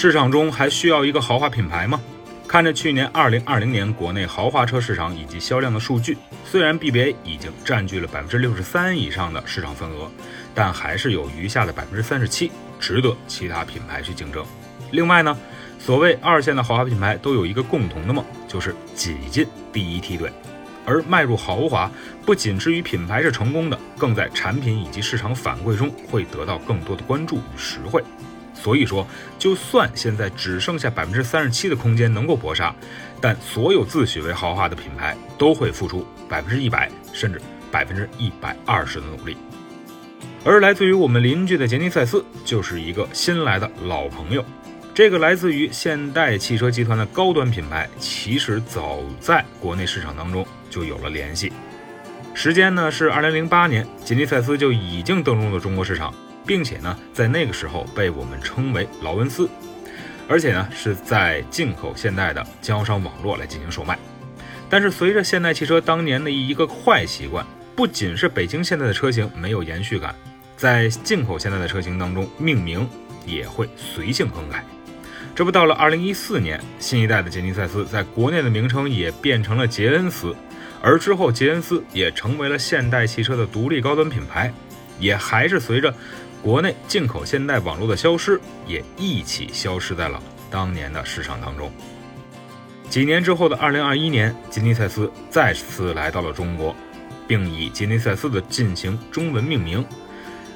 市场中还需要一个豪华品牌吗？看着去年二零二零年国内豪华车市场以及销量的数据，虽然 BBA 已经占据了百分之六十三以上的市场份额，但还是有余下的百分之三十七值得其他品牌去竞争。另外呢，所谓二线的豪华品牌都有一个共同的梦，就是挤进第一梯队。而迈入豪华，不仅至于品牌是成功的，更在产品以及市场反馈中会得到更多的关注与实惠。所以说，就算现在只剩下百分之三十七的空间能够搏杀，但所有自诩为豪华的品牌都会付出百分之一百甚至百分之一百二十的努力。而来自于我们邻居的杰尼赛斯就是一个新来的老朋友。这个来自于现代汽车集团的高端品牌，其实早在国内市场当中就有了联系。时间呢是二零零八年，杰尼赛斯就已经登陆了中国市场。并且呢，在那个时候被我们称为劳恩斯，而且呢是在进口现代的经销商网络来进行售卖。但是随着现代汽车当年的一个坏习惯，不仅是北京现代的车型没有延续感，在进口现代的车型当中，命名也会随性更改。这不到了二零一四年，新一代的杰尼赛斯在国内的名称也变成了杰恩斯，而之后杰恩斯也成为了现代汽车的独立高端品牌，也还是随着。国内进口现代网络的消失，也一起消失在了当年的市场当中。几年之后的二零二一年，吉尼赛斯再次来到了中国，并以吉尼赛斯的进行中文命名。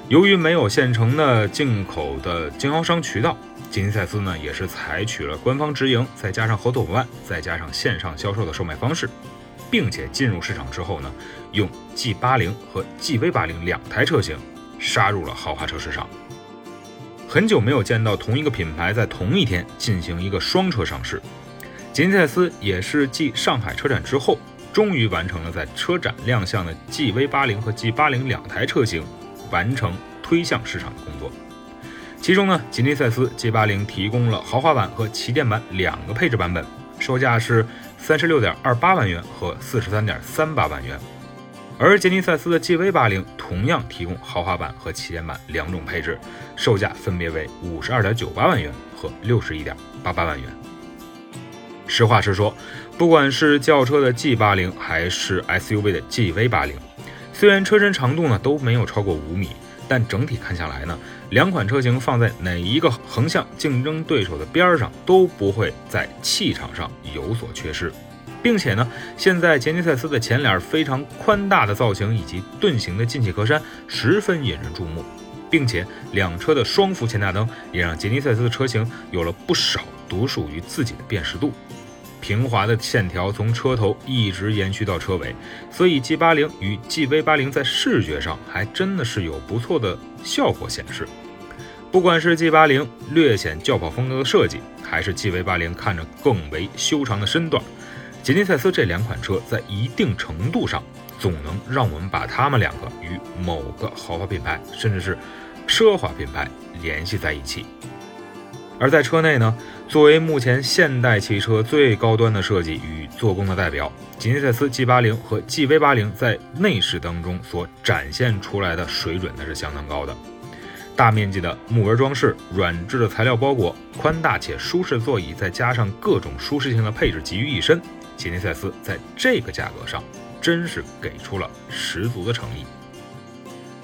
由于没有现成的进口的经销商渠道，吉尼赛斯呢也是采取了官方直营，再加上合作伙伴，再加上线上销售的售卖方式，并且进入市场之后呢，用 G 八零和 GV 八零两台车型。杀入了豪华车市场。很久没有见到同一个品牌在同一天进行一个双车上市。吉尼赛斯也是继上海车展之后，终于完成了在车展亮相的 GV80 和 G80 两台车型完成推向市场的工作。其中呢，吉尼赛斯 G80 提供了豪华版和旗舰版两个配置版本，售价是三十六点二八万元和四十三点三八万元。而杰尼赛斯的 GV80 同样提供豪华版和旗舰版两种配置，售价分别为五十二点九八万元和六十一点八八万元。实话实说，不管是轿车的 G80 还是 SUV 的 GV80，虽然车身长度呢都没有超过五米，但整体看下来呢，两款车型放在哪一个横向竞争对手的边儿上，都不会在气场上有所缺失。并且呢，现在杰尼赛斯的前脸非常宽大的造型以及盾形的进气格栅十分引人注目，并且两车的双幅前大灯也让杰尼赛斯的车型有了不少独属于自己的辨识度。平滑的线条从车头一直延续到车尾，所以 G80 与 GV80 在视觉上还真的是有不错的效果显示。不管是 G80 略显轿跑风格的设计，还是 GV80 看着更为修长的身段。杰尼赛斯这两款车在一定程度上，总能让我们把它们两个与某个豪华品牌，甚至是奢华品牌联系在一起。而在车内呢，作为目前现代汽车最高端的设计与做工的代表，杰尼赛斯 G80 和 GV80 在内饰当中所展现出来的水准那是相当高的。大面积的木纹装饰、软质的材料包裹、宽大且舒适座椅，再加上各种舒适性的配置集于一身。吉尼赛斯在这个价格上，真是给出了十足的诚意。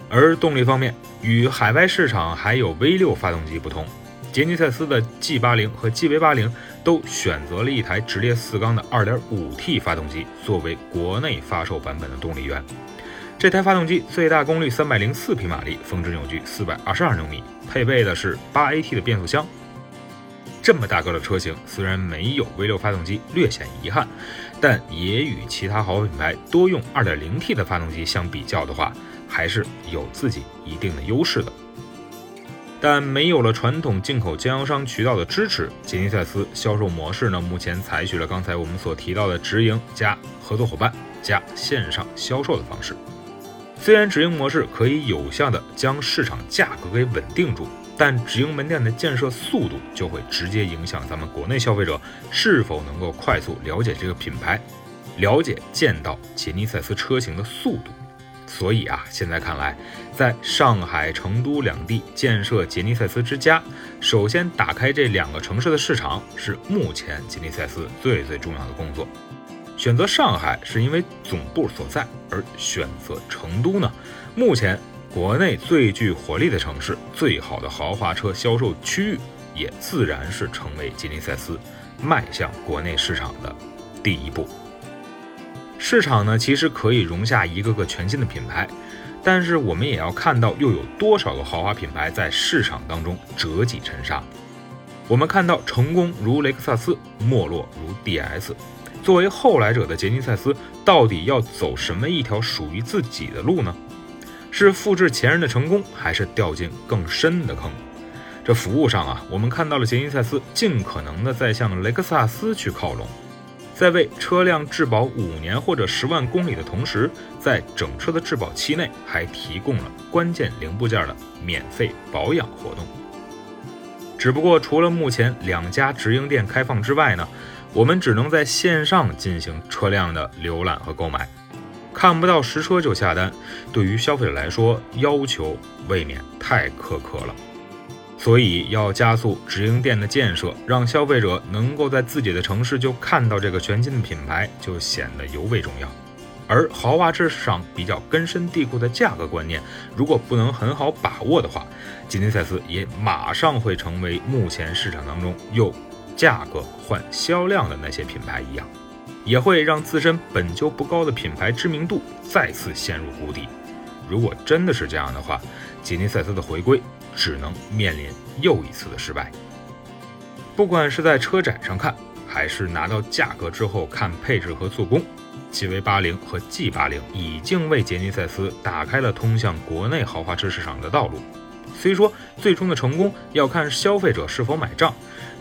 而动力方面，与海外市场还有 V6 发动机不同，杰尼赛斯的 G80 和 GV80 都选择了一台直列四缸的 2.5T 发动机作为国内发售版本的动力源。这台发动机最大功率304匹马力，峰值扭矩422牛米，配备的是 8AT 的变速箱。这么大个的车型，虽然没有 V6 发动机，略显遗憾，但也与其他豪华品牌多用 2.0T 的发动机相比较的话，还是有自己一定的优势的。但没有了传统进口经销商渠道的支持，杰尼赛斯销售模式呢，目前采取了刚才我们所提到的直营加合作伙伴加线上销售的方式。虽然直营模式可以有效的将市场价格给稳定住，但直营门店的建设速度就会直接影响咱们国内消费者是否能够快速了解这个品牌，了解见到杰尼赛斯车型的速度。所以啊，现在看来，在上海、成都两地建设杰尼赛斯之家，首先打开这两个城市的市场，是目前杰尼赛斯最最重要的工作。选择上海是因为总部所在，而选择成都呢？目前国内最具活力的城市，最好的豪华车销售区域，也自然是成为杰尼赛斯迈向国内市场的第一步。市场呢，其实可以容下一个个全新的品牌，但是我们也要看到，又有多少个豪华品牌在市场当中折戟沉沙？我们看到成功如雷克萨斯，没落如 DS。作为后来者的杰尼赛斯，到底要走什么一条属于自己的路呢？是复制前人的成功，还是掉进更深的坑？这服务上啊，我们看到了杰尼赛斯尽可能的在向雷克萨斯去靠拢。在为车辆质保五年或者十万公里的同时，在整车的质保期内还提供了关键零部件的免费保养活动。只不过，除了目前两家直营店开放之外呢，我们只能在线上进行车辆的浏览和购买，看不到实车就下单，对于消费者来说，要求未免太苛刻了。所以要加速直营店的建设，让消费者能够在自己的城市就看到这个全新的品牌，就显得尤为重要。而豪华车市场比较根深蒂固的价格观念，如果不能很好把握的话，吉尼赛斯也马上会成为目前市场当中用价格换销量的那些品牌一样，也会让自身本就不高的品牌知名度再次陷入谷底。如果真的是这样的话，吉尼赛斯的回归。只能面临又一次的失败。不管是在车展上看，还是拿到价格之后看配置和做工，GV80 和 G80 已经为杰尼赛斯打开了通向国内豪华车市场的道路。虽说最终的成功要看消费者是否买账，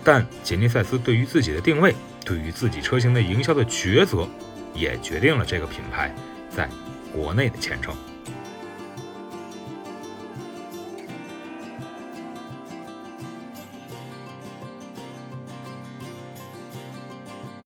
但杰尼赛斯对于自己的定位，对于自己车型的营销的抉择，也决定了这个品牌在国内的前程。